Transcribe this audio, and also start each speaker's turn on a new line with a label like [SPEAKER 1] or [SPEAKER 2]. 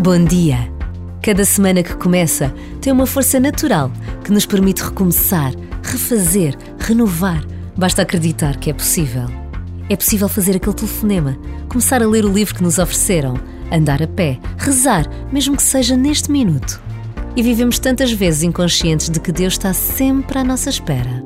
[SPEAKER 1] Bom dia! Cada semana que começa tem uma força natural que nos permite recomeçar, refazer, renovar. Basta acreditar que é possível. É possível fazer aquele telefonema, começar a ler o livro que nos ofereceram, andar a pé, rezar, mesmo que seja neste minuto. E vivemos tantas vezes inconscientes de que Deus está sempre à nossa espera.